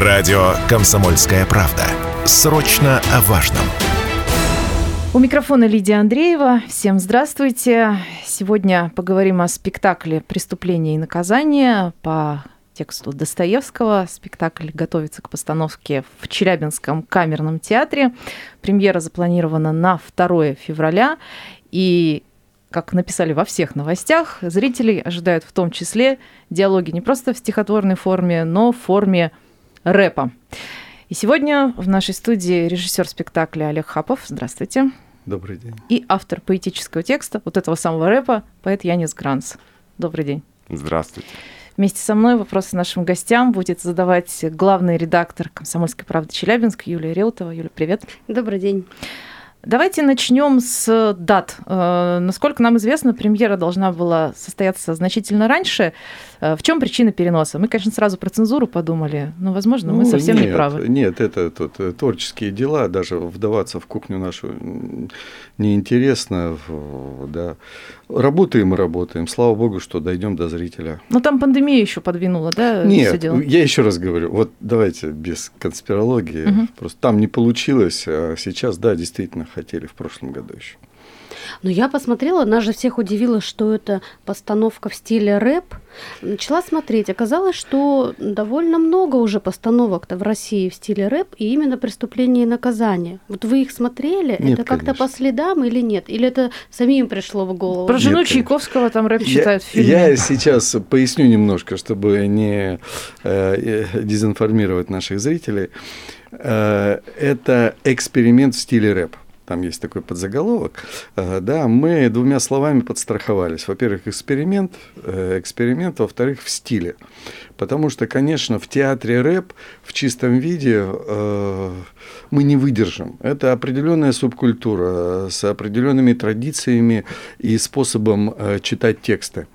Радио «Комсомольская правда». Срочно о важном. У микрофона Лидия Андреева. Всем здравствуйте. Сегодня поговорим о спектакле «Преступление и наказание» по тексту Достоевского. Спектакль готовится к постановке в Челябинском камерном театре. Премьера запланирована на 2 февраля. И как написали во всех новостях, зрителей ожидают в том числе диалоги не просто в стихотворной форме, но в форме рэпа. И сегодня в нашей студии режиссер спектакля Олег Хапов. Здравствуйте. Добрый день. И автор поэтического текста, вот этого самого рэпа, поэт Янис Гранс. Добрый день. Здравствуйте. Вместе со мной вопросы нашим гостям будет задавать главный редактор «Комсомольской правды» Челябинск Юлия Реутова. Юля, привет. Добрый день. Давайте начнем с дат. Э, насколько нам известно, премьера должна была состояться значительно раньше. Э, в чем причина переноса? Мы, конечно, сразу про цензуру подумали, но, возможно, мы ну, совсем нет, не правы. Нет, это тут творческие дела, даже вдаваться в кухню нашу неинтересно. Да. Работаем и работаем. Слава богу, что дойдем до зрителя. Но там пандемия еще подвинула, да? Нет, я еще раз говорю, вот давайте без конспирологии. Угу. Просто там не получилось, а сейчас, да, действительно хотели в прошлом году еще. Но я посмотрела, нас же всех удивило, что это постановка в стиле рэп. Начала смотреть. Оказалось, что довольно много уже постановок-то в России в стиле рэп, и именно «Преступление и наказание». Вот вы их смотрели? Нет, это как-то по следам или нет? Или это самим пришло в голову? Про жену нет, Чайковского там рэп читают в фильме. Я сейчас поясню немножко, чтобы не э, дезинформировать наших зрителей. Э, это эксперимент в стиле рэп там есть такой подзаголовок, э, да, мы двумя словами подстраховались. Во-первых, эксперимент, э, эксперимент, во-вторых, в стиле. Потому что, конечно, в театре рэп в чистом виде э, мы не выдержим. Это определенная субкультура с определенными традициями и способом э, читать тексты.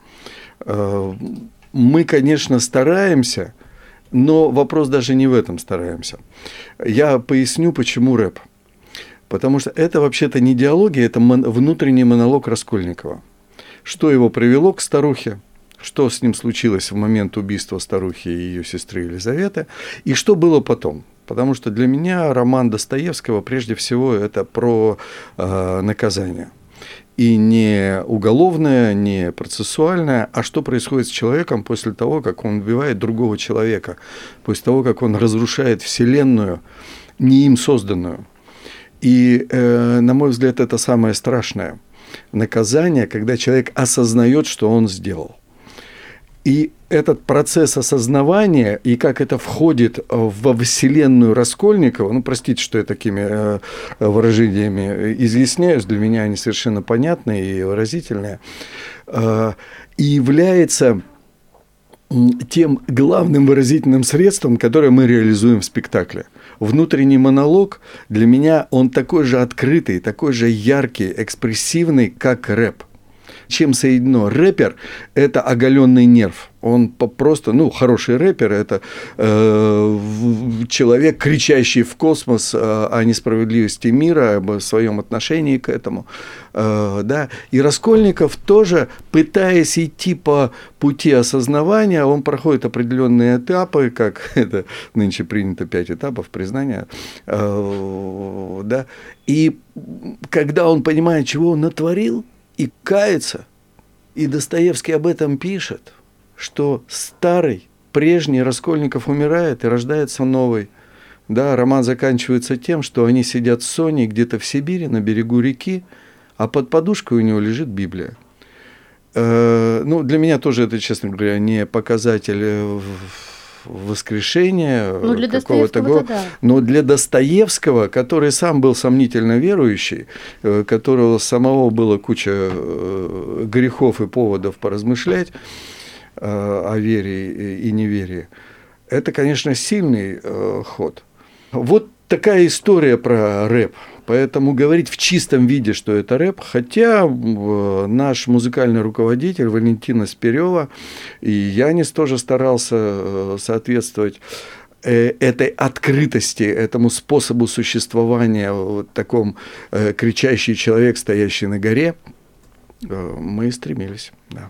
Э, мы, конечно, стараемся, но вопрос даже не в этом стараемся. Я поясню, почему рэп – Потому что это вообще-то не диалогия, это мон- внутренний монолог Раскольникова. Что его привело к старухе, что с ним случилось в момент убийства старухи и ее сестры Елизаветы, и что было потом. Потому что для меня роман Достоевского прежде всего это про э, наказание. И не уголовное, не процессуальное, а что происходит с человеком после того, как он убивает другого человека, после того, как он разрушает Вселенную, не им созданную. И, э, на мой взгляд, это самое страшное наказание, когда человек осознает, что он сделал. И этот процесс осознавания и как это входит во вселенную Раскольникова, ну, простите, что я такими э, выражениями изъясняюсь, для меня они совершенно понятные и выразительные, э, и является тем главным выразительным средством, которое мы реализуем в спектакле – внутренний монолог для меня он такой же открытый, такой же яркий, экспрессивный, как рэп. Чем соединено? Рэпер – это оголенный нерв – он просто, ну, хороший рэпер, это э, человек, кричащий в космос о несправедливости мира, об своем отношении к этому. Э, да. И Раскольников тоже, пытаясь идти по пути осознавания, он проходит определенные этапы, как это нынче принято пять этапов признания. Э, да. И когда он понимает, чего он натворил, и кается, и Достоевский об этом пишет – что старый, прежний Раскольников умирает и рождается новый. Да, роман заканчивается тем, что они сидят с Соней где-то в Сибири на берегу реки, а под подушкой у него лежит Библия. Э, ну, для меня тоже это, честно говоря, не показатель э, воскрешения ну, для какого-то года. Да. Но для Достоевского, который сам был сомнительно верующий, э, которого самого было куча грехов и поводов поразмышлять, о вере и неверии. Это, конечно, сильный э, ход. Вот такая история про рэп. Поэтому говорить в чистом виде, что это рэп, хотя э, наш музыкальный руководитель Валентина Сперева и Янис тоже старался соответствовать этой открытости, этому способу существования, вот таком кричащий человек, стоящий на горе, мы стремились. Да.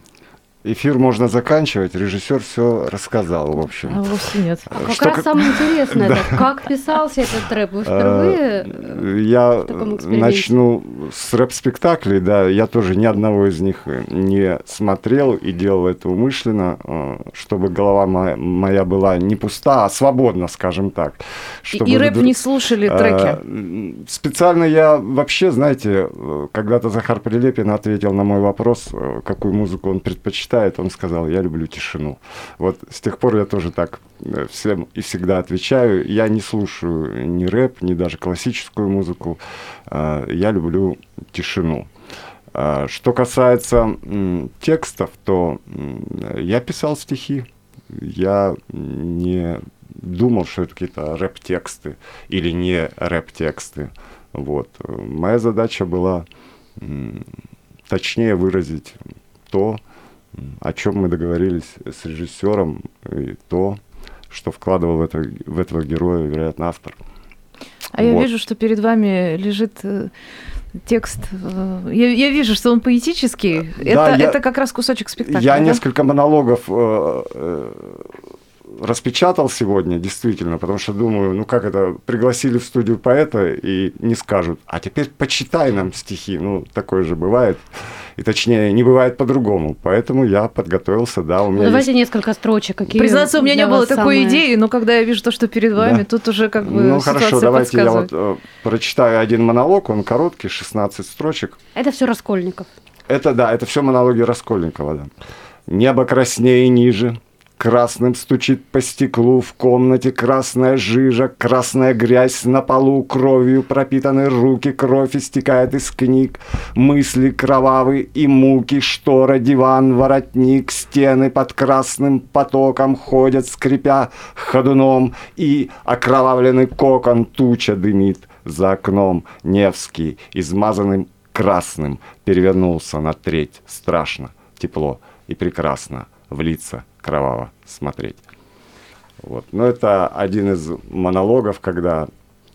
Эфир можно заканчивать, режиссер все рассказал, в общем. А вовсе нет. А как Что раз как... самое интересное, да. как писался этот рэп? Вы впервые э, Я начну с рэп-спектаклей, да, я тоже ни одного из них не смотрел и делал это умышленно, э, чтобы голова моя была не пуста, а свободна, скажем так. Чтобы и, рэп не слушали э, треки? Специально я вообще, знаете, когда-то Захар Прилепин ответил на мой вопрос, какую музыку он предпочитает читает, он сказал, я люблю тишину. Вот с тех пор я тоже так э, всем и всегда отвечаю. Я не слушаю ни рэп, ни даже классическую музыку. А, я люблю тишину. А, что касается текстов, то я писал стихи. Я не думал, что это какие-то рэп-тексты или не рэп-тексты. Вот. Моя задача была точнее выразить то, о чем мы договорились с режиссером, и то, что вкладывал в, это, в этого героя, вероятно, автор. А вот. я вижу, что перед вами лежит э, текст. Э, я, я вижу, что он поэтический. Да, это, я, это как раз кусочек спектакля. Я да? несколько монологов э, распечатал сегодня, действительно, потому что думаю, ну как это, пригласили в студию поэта и не скажут, а теперь почитай нам стихи. Ну, такое же бывает и точнее не бывает по-другому. Поэтому я подготовился, да, у меня. Ну, давайте есть... несколько строчек, какие. Признаться, у меня не было такой самые... идеи, но когда я вижу то, что перед вами, да. тут уже как бы. Ну хорошо, давайте я вот э, прочитаю один монолог, он короткий, 16 строчек. Это все Раскольников. Это да, это все монологи Раскольникова, да. Небо краснее и ниже, Красным стучит по стеклу в комнате красная жижа, красная грязь на полу, кровью пропитаны руки, кровь истекает из книг, мысли кровавые и муки, штора, диван, воротник, стены под красным потоком ходят, скрипя ходуном, и окровавленный кокон туча дымит за окном. Невский, измазанным красным, перевернулся на треть, страшно, тепло и прекрасно в лица кроваво смотреть. Вот. Но это один из монологов, когда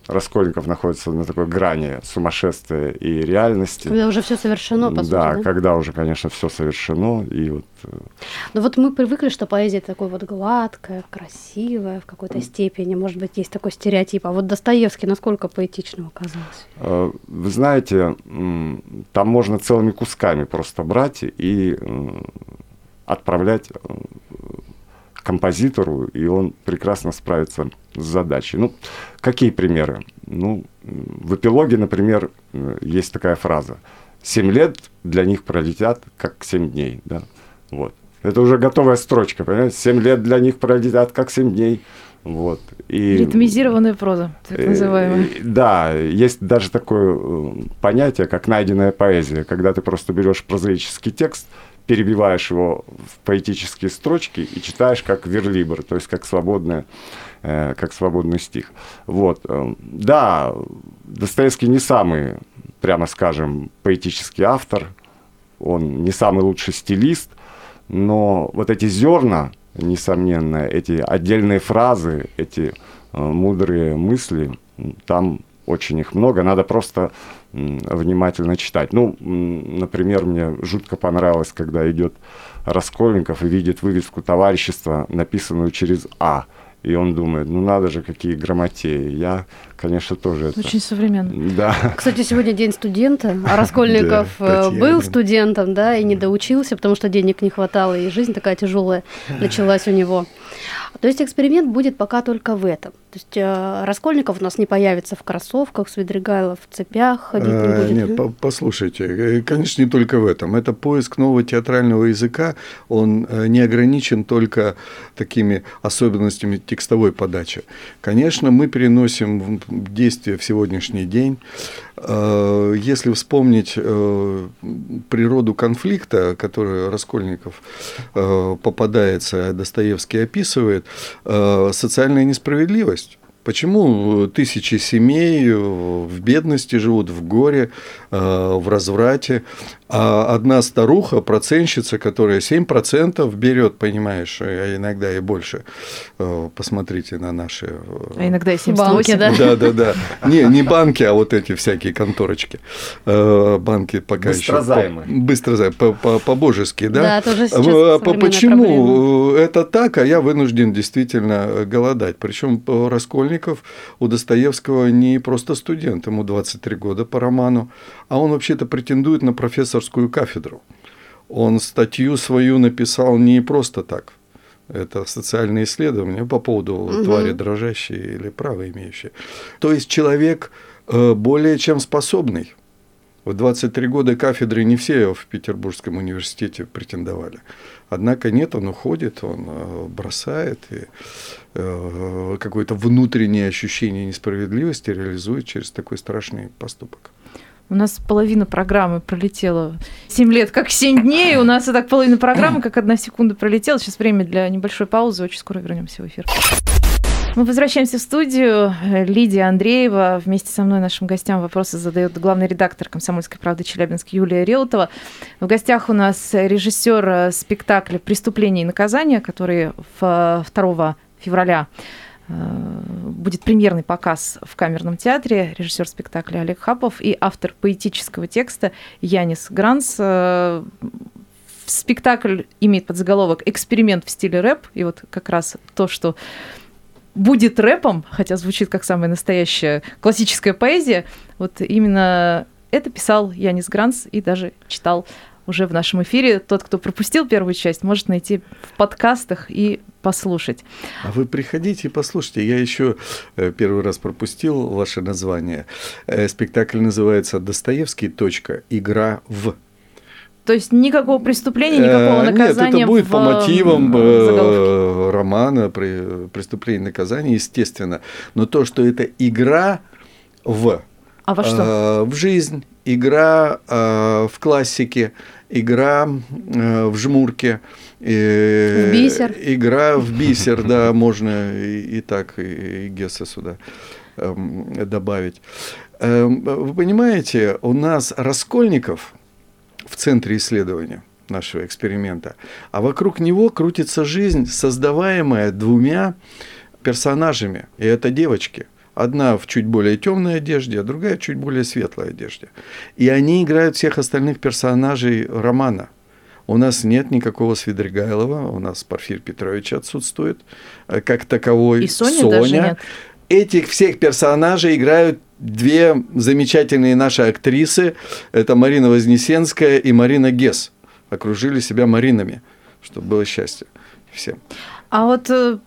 Раскольников находится на такой грани сумасшествия и реальности. Когда уже все совершено, по сути, да? Да, когда уже, конечно, все совершено. И вот... Э, ну вот мы привыкли, что поэзия такой вот гладкая, красивая в какой-то степени. Может быть, есть такой стереотип. А вот Достоевский насколько поэтичным оказался? Э, вы знаете, там можно целыми кусками просто брать и отправлять э, композитору, и он прекрасно справится с задачей. Ну, какие примеры? Ну, в эпилоге, например, э, есть такая фраза. «Семь лет для них пролетят, как семь дней». Да? Вот. Это уже готовая строчка, понимаете? Семь лет для них пролетят, как семь дней. Вот. И, Ритмизированная проза, так э, называемая. Да, есть даже такое понятие, как найденная поэзия, когда ты просто берешь прозаический текст, перебиваешь его в поэтические строчки и читаешь как верлибр, то есть как, свободное, э, как свободный стих. Вот. Э, да, Достоевский не самый, прямо скажем, поэтический автор, он не самый лучший стилист, но вот эти зерна, несомненно, эти отдельные фразы, эти э, мудрые мысли, там очень их много, надо просто внимательно читать. Ну, например, мне жутко понравилось, когда идет Раскольников и видит вывеску товарищества, написанную через «А». И он думает, ну надо же, какие грамотеи. Я, конечно, тоже это... Очень современно. Да. Кстати, сегодня день студента, а Раскольников э, был студентом, да, и не доучился, потому что денег не хватало, и жизнь такая тяжелая началась у него. То есть эксперимент будет пока только в этом. То есть э, Раскольников у нас не появится в кроссовках, Свидригайлов в цепях ходить не э, будет. Нет, по послушайте, э, конечно, не только в этом. Это поиск нового театрального языка, он не ограничен только такими особенностями текстовой подачи. Конечно, мы переносим действие в сегодняшний день. Если вспомнить природу конфликта, который Раскольников попадается, Достоевский описывает, социальная несправедливость Почему тысячи семей в бедности живут, в горе, в разврате, а одна старуха, процентщица, которая 7% берет, понимаешь, а иногда и больше. Посмотрите на наши... А иногда и 78. Банки, да? Да, да, да. Не, не банки, а вот эти всякие конторочки. Банки пока Быстрозаймы. еще... Быстрозаймы. По-божески, да? Да, тоже сейчас Почему проблема. это так, а я вынужден действительно голодать? Причем Раскольников у Достоевского не просто студент, ему 23 года по роману, а он вообще-то претендует на профессорскую кафедру. Он статью свою написал не просто так. Это социальные исследования по поводу угу. твари дрожащей или право имеющей. То есть человек э, более чем способный. В 23 года кафедры не все в Петербургском университете претендовали. Однако нет, он уходит, он э, бросает и э, какое-то внутреннее ощущение несправедливости реализует через такой страшный поступок. У нас половина программы пролетела. Семь лет, как семь дней. У нас и так половина программы, как одна секунда пролетела. Сейчас время для небольшой паузы. Очень скоро вернемся в эфир. Мы возвращаемся в студию. Лидия Андреева. Вместе со мной нашим гостям вопросы задает главный редактор «Комсомольской правды» Челябинск Юлия Реутова. В гостях у нас режиссер спектакля «Преступление и наказание», который 2 февраля Э, будет премьерный показ в Камерном театре, режиссер спектакля Олег Хапов и автор поэтического текста Янис Гранс. Э, спектакль имеет подзаголовок «Эксперимент в стиле рэп», и вот как раз то, что будет рэпом, хотя звучит как самая настоящая классическая поэзия, вот именно это писал Янис Гранс и даже читал уже в нашем эфире. Тот, кто пропустил первую часть, может найти в подкастах и послушать. А вы приходите и послушайте. Я еще э, первый раз пропустил ваше название. Э, спектакль называется «Достоевский. Точка. Игра в». То есть никакого преступления, никакого наказания. Нет, это будет в, по мотивам э, романа «Преступление и наказание», естественно. Но то, что это игра в... А во что? В жизнь, игра в классике, игра в жмурке, в бисер. Игра в бисер, да, можно и, и так, и, и Гесса сюда эм, добавить. Эм, вы понимаете, у нас Раскольников в центре исследования нашего эксперимента, а вокруг него крутится жизнь, создаваемая двумя персонажами, и это девочки – Одна в чуть более темной одежде, а другая в чуть более светлой одежде. И они играют всех остальных персонажей романа. У нас нет никакого Свидригайлова, у нас Порфирь Петрович отсутствует э, как таковой. И Соня, Соня. даже нет. Этих всех персонажей играют две замечательные наши актрисы. Это Марина Вознесенская и Марина Гес. Окружили себя Маринами, чтобы было счастье всем. А вот э,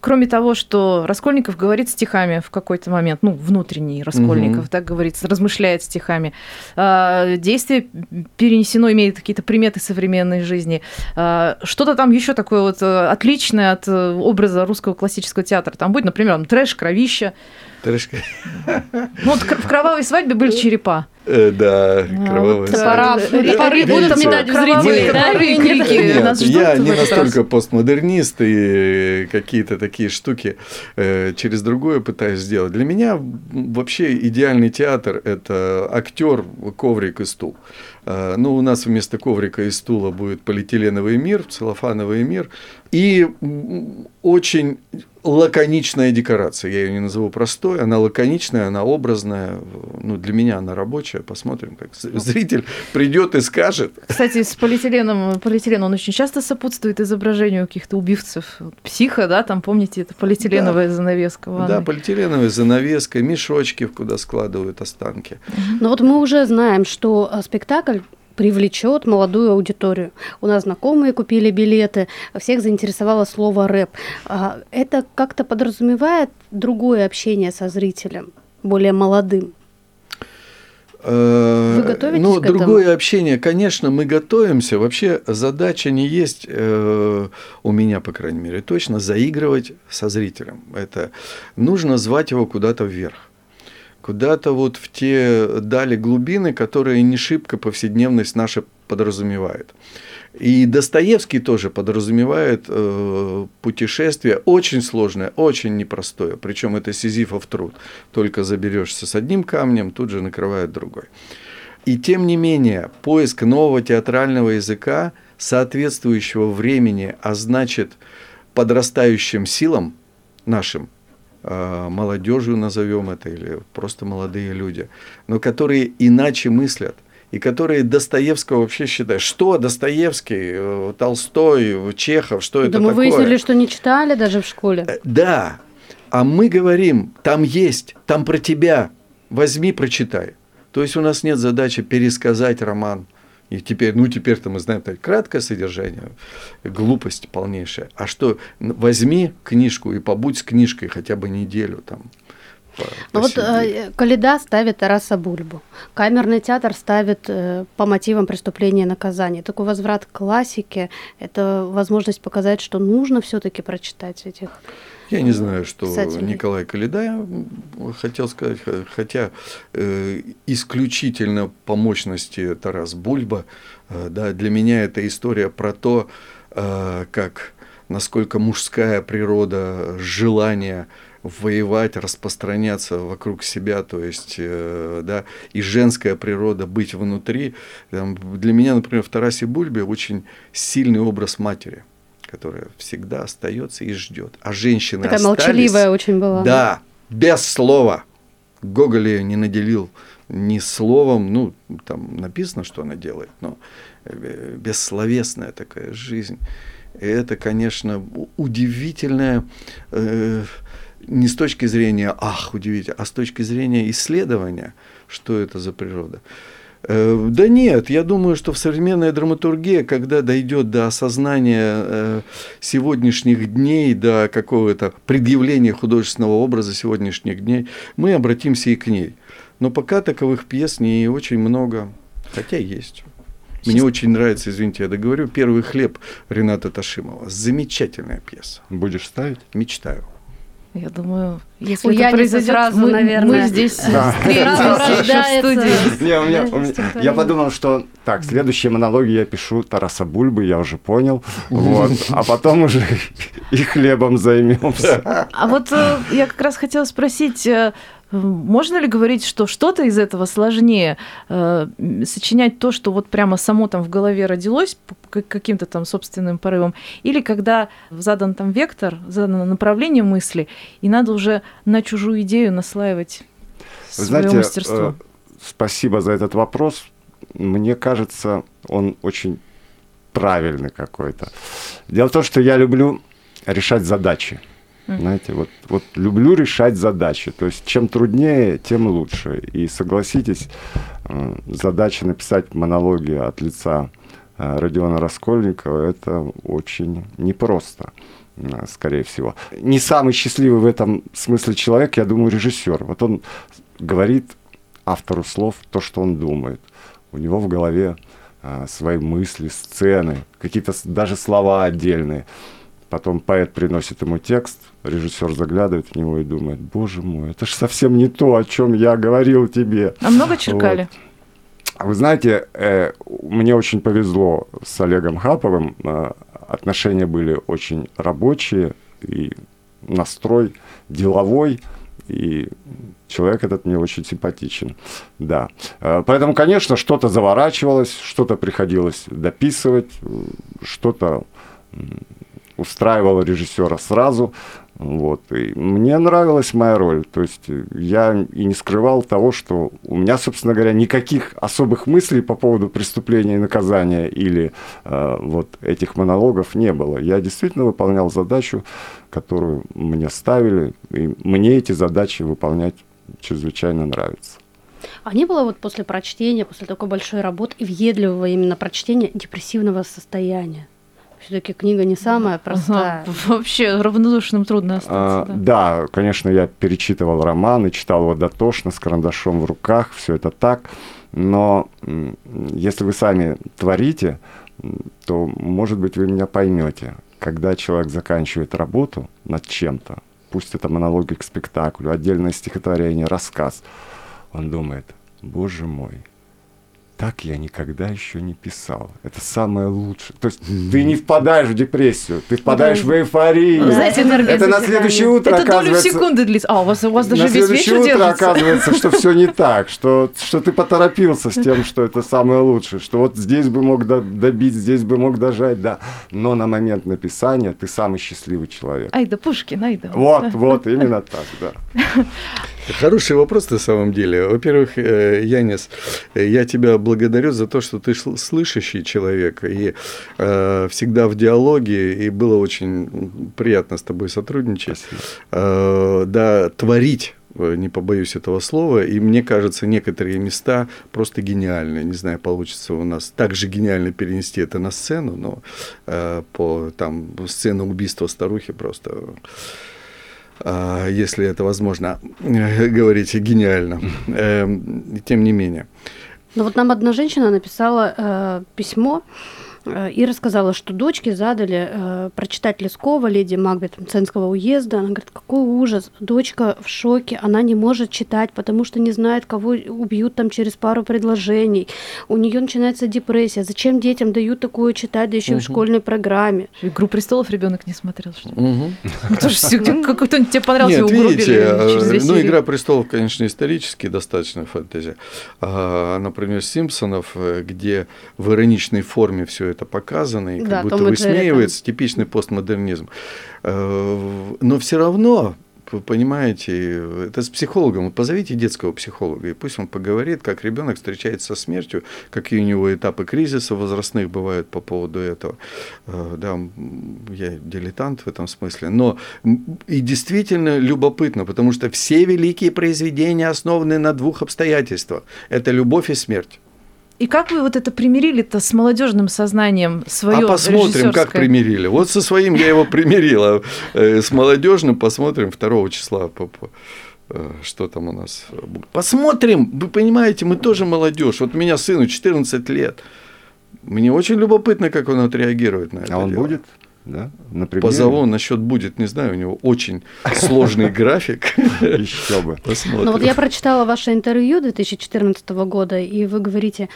кроме того, что Раскольников говорит стихами в какой-то момент, ну, внутренний Раскольников, угу. так говорится, размышляет стихами, а, действие перенесено, имеет какие-то приметы современной жизни. А, что-то там еще такое вот э, отличное от э, образа русского классического театра. Там будет, например, трэш, кровища. Трэш. Ну, вот в кровавой свадьбе были черепа. Э, да, кровавая Топора, топоры будут метать в зрителей, да? Нет, я не настолько постмодернист и какие-то такие штуки э, через другое пытаюсь сделать. Для меня вообще идеальный театр – это актер, коврик и стул. Э, ну, у нас вместо коврика и стула будет полиэтиленовый мир, целлофановый мир. И очень лаконичная декорация. Я ее не назову простой, она лаконичная, она образная. Ну, для меня она рабочая. Посмотрим, как зритель придет и скажет. Кстати, с полиэтиленом, полиэтилен, он очень часто сопутствует изображению каких-то убивцев. Психа, да, там, помните, это полиэтиленовая да. занавеска. Ванной. Да, полиэтиленовая занавеска, мешочки, куда складывают останки. Ну вот мы уже знаем, что а, спектакль привлечет молодую аудиторию. У нас знакомые купили билеты, всех заинтересовало слово рэп. А, это как-то подразумевает другое общение со зрителем, более молодым. Э, Вы готовитесь ну, к этому? другое общение, конечно, мы готовимся. Вообще задача не есть э, у меня, по крайней мере, точно заигрывать со зрителем. Это нужно звать его куда-то вверх куда-то вот в те дали глубины, которые не шибко повседневность наша подразумевает. И Достоевский тоже подразумевает э, путешествие очень сложное, очень непростое. Причем это сизифов труд. Только заберешься с одним камнем, тут же накрывает другой. И тем не менее, поиск нового театрального языка, соответствующего времени, а значит подрастающим силам нашим, молодежью назовем это, или просто молодые люди, но которые иначе мыслят – и которые Достоевского вообще считают. Что Достоевский, э, Толстой, Чехов, что это да мы такое? выяснили, что не читали даже в школе. Э, да, а мы говорим, там есть, там про тебя, возьми, прочитай. То есть у нас нет задачи пересказать роман. И теперь, ну теперь-то мы знаем так, краткое содержание, глупость полнейшая. А что, возьми книжку и побудь с книжкой хотя бы неделю там. Ну вот э, Каледа ставит Тараса Бульбу, камерный театр ставит э, по мотивам преступления и наказания. Такой возврат к классике – это возможность показать, что нужно все-таки прочитать этих я не знаю, что писателей. Николай Каледа хотел сказать, хотя э, исключительно по мощности Тарас Бульба, э, да, для меня это история про то, э, как насколько мужская природа, желание воевать, распространяться вокруг себя, то есть, э, да, и женская природа быть внутри. Там, для меня, например, в Тарасе Бульбе очень сильный образ матери которая всегда остается и ждет. А женщины Такая остались, молчаливая очень была. Да, без слова. Гоголь ее не наделил ни словом, ну, там написано, что она делает, но э, бессловесная такая жизнь. И это, конечно, удивительная э, не с точки зрения «ах, удивительно», а с точки зрения исследования, что это за природа. Э, да нет, я думаю, что в современной драматургии, когда дойдет до осознания э, сегодняшних дней, до какого-то предъявления художественного образа сегодняшних дней, мы обратимся и к ней. Но пока таковых пьес не очень много, хотя есть. Мне очень нравится, извините, я договорю, «Первый хлеб» Рената Ташимова. Замечательная пьеса. Будешь ставить? Мечтаю. Я думаю, если У это произойдет, сразу, мы, наверное, мы здесь Да. встретимся еще в студии. Не, у меня, у меня- я подумал, что так, следующие монологи я пишу Тараса Бульбы, я уже понял. Вот, а потом уже и хлебом займемся. А вот э, я как раз хотела спросить, э, можно ли говорить, что что-то из этого сложнее э, сочинять то, что вот прямо само там в голове родилось каким-то там собственным порывом, или когда задан там вектор, задано направление мысли, и надо уже на чужую идею наслаивать Вы свое знаете, мастерство? э, спасибо за этот вопрос. Мне кажется, он очень правильный какой-то. Дело в том, что я люблю решать задачи. Знаете, вот, вот люблю решать задачи. То есть чем труднее, тем лучше. И согласитесь, э, задача написать монологи от лица э, Родиона Раскольникова это очень непросто, э, скорее всего. Не самый счастливый в этом смысле человек, я думаю, режиссер. Вот он говорит автору слов то, что он думает. У него в голове свои мысли, сцены, какие-то даже слова отдельные. Потом поэт приносит ему текст, режиссер заглядывает в него и думает, боже мой, это же совсем не то, о чем я говорил тебе. А много черкали? А Вы знаете, э, мне очень повезло с Олегом Хаповым. Э, отношения были очень рабочие, и настрой деловой, и человек этот мне очень симпатичен. Да. Э, Поэтому, конечно, что-то заворачивалось, что-то приходилось дописывать, э, что-то устраивало режиссера сразу. Вот. И мне нравилась моя роль. То есть я и не скрывал того, что у меня, собственно говоря, никаких особых мыслей по поводу преступления и наказания или э, вот этих монологов не было. Я действительно выполнял задачу, которую мне ставили, и мне эти задачи выполнять чрезвычайно нравится. А не было вот после прочтения, после такой большой работы и въедливого именно прочтения депрессивного состояния? Все-таки книга не самая простая. Ага, Вообще равнодушным трудно А, остаться. да. да, конечно, я перечитывал роман и читал его дотошно, с карандашом в руках, все это так. Но если вы сами творите, то, может быть, вы меня поймете. Когда человек заканчивает работу над чем-то, пусть это монологи к спектаклю, отдельное стихотворение, рассказ, он думает, боже мой, так я никогда еще не писал. Это самое лучшее. То есть ты не впадаешь в депрессию, ты впадаешь в эйфорию. Знаете, энергия это на следующее утро Это долю оказывается... секунды длится. А, у вас, у вас даже на весь вечер следующее утро держится. оказывается, что все не так, что, что ты поторопился с тем, что это самое лучшее, что вот здесь бы мог до- добить, здесь бы мог дожать, да. Но на момент написания ты самый счастливый человек. Ай да Пушкин, ай да. Вот, вот, именно так, да. Хороший вопрос на самом деле. Во-первых, э, Янис, э, я тебя благодарю за то, что ты слышащий человек и э, всегда в диалоге, и было очень приятно с тобой сотрудничать. Э, да, творить не побоюсь этого слова, и мне кажется, некоторые места просто гениальные. Не знаю, получится у нас так же гениально перенести это на сцену, но э, по там сцена убийства старухи просто если это возможно говорить гениально. Эм, Тем не менее. Ну вот нам одна женщина написала э, письмо э, и рассказала, что дочки задали э, прочитать Лескова, леди Магбет Мценского уезда. Она говорит, какой ужас, дочка в шоке, она не может читать, потому что не знает, кого убьют там через пару предложений. У нее начинается депрессия. Зачем детям дают такое читать, да еще и в школьной программе? Игру престолов ребенок не смотрел, что ли? Мгм. Ну, тоже всё, как- кто-нибудь тебе понравился, Нет, видите, э, ну. «Игра престолов», конечно, исторически достаточно фэнтези. А, например, «Симпсонов», э, где в ироничной форме все это показано, и как Да, будто высмеивается типичный постмодернизм. Э, Но все равно, вы понимаете, это с психологом. Позовите детского психолога, и пусть он поговорит, как ребенок встречается со смертью, какие у него этапы кризиса возрастных бывают по поводу этого. Э, Да, я дилетант в этом смысле. Но и действительно любопытно, потому что все великие произведения основаны на двух обстоятельствах. Это любовь и смерть. И как вы вот это примирили-то с молодежным сознанием свое а посмотрим, как примирили. Вот со своим я его примирил, а э, с молодежным посмотрим 2 числа. э, Что там у нас будет? Посмотрим, вы понимаете, мы тоже молодежь. Вот у меня сыну 14 лет. Мне очень любопытно, как он отреагирует на это. А он дело. будет, да? Например, Позову насчет будет, не знаю, у него очень сложный график. Еще бы. Посмотрим. Ну вот я прочитала ваше интервью 2014 года, и вы говорите,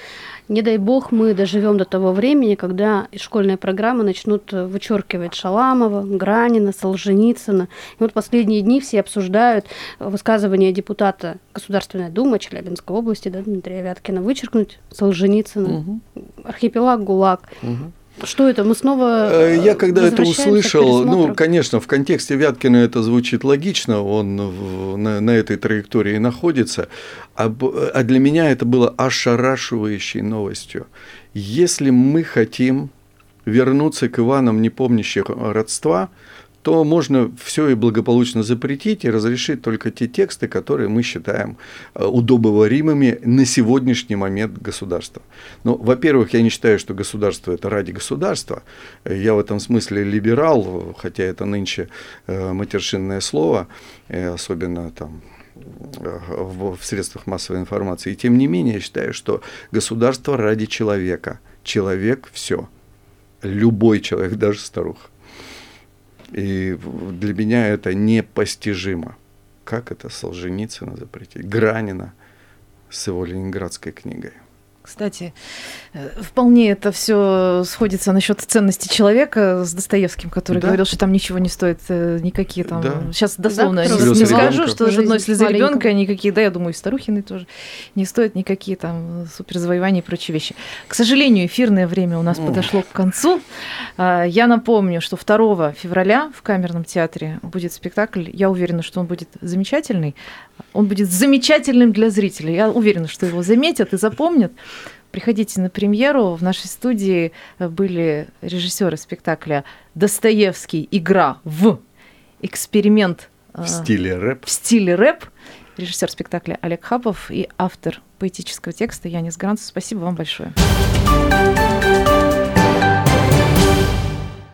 не дай бог мы доживем до того времени, когда из школьной программы начнут вычеркивать Шаламова, Гранина, Солженицына. И вот последние дни все обсуждают высказывание депутата Государственной Думы Челябинской области, да, Дмитрия Вяткина, вычеркнуть Солженицына, Мгм, архипелаг ГУЛАГ. мгм. Что это? Мы снова Э, Я когда это услышал, ну, конечно, в контексте Вяткина это звучит логично, он в- на, на этой траектории находится, а, а для меня это было ошарашивающей новостью. Если мы хотим вернуться к Иванам, не помнящих родства, то можно все и благополучно запретить и разрешить только те тексты, которые мы считаем э, удобоваримыми на сегодняшний момент государства. Ну, во-первых, я не считаю, что государство это ради государства. Я в этом смысле либерал, хотя это нынче э, матершинное слово, э, особенно там в средствах массовой информации. И тем не менее, я считаю, что государство ради человека. Человек все. Любой человек, даже старуха. И для меня это непостижимо. Как это Солженицына запретить? Гранина с его ленинградской книгой. Кстати, э, вполне это все сходится насчет ценности человека с Достоевским, который Да. говорил, что там ничего не стоит, э, никакие там. Да. Сейчас дословно Да, не, слёзы не скажу, что одной слезы ребенка никакие, да, я думаю, и Старухины тоже не стоят никакие там суперзавоевания и прочие вещи. К сожалению, эфирное время у нас Ох. подошло к концу. А, Я напомню, что 2 февраля в Камерном театре будет спектакль. Я уверена, что он будет замечательный. Он будет замечательным для зрителей. Я уверена, что его заметят и запомнят. Приходите на премьеру. В нашей студии э, были режиссеры спектакля Достоевский «Игра в эксперимент э, В стиле рэп. в стиле рэп». Режиссер спектакля Олег Хапов и автор поэтического текста Янис Гранц. Спасибо вам большое.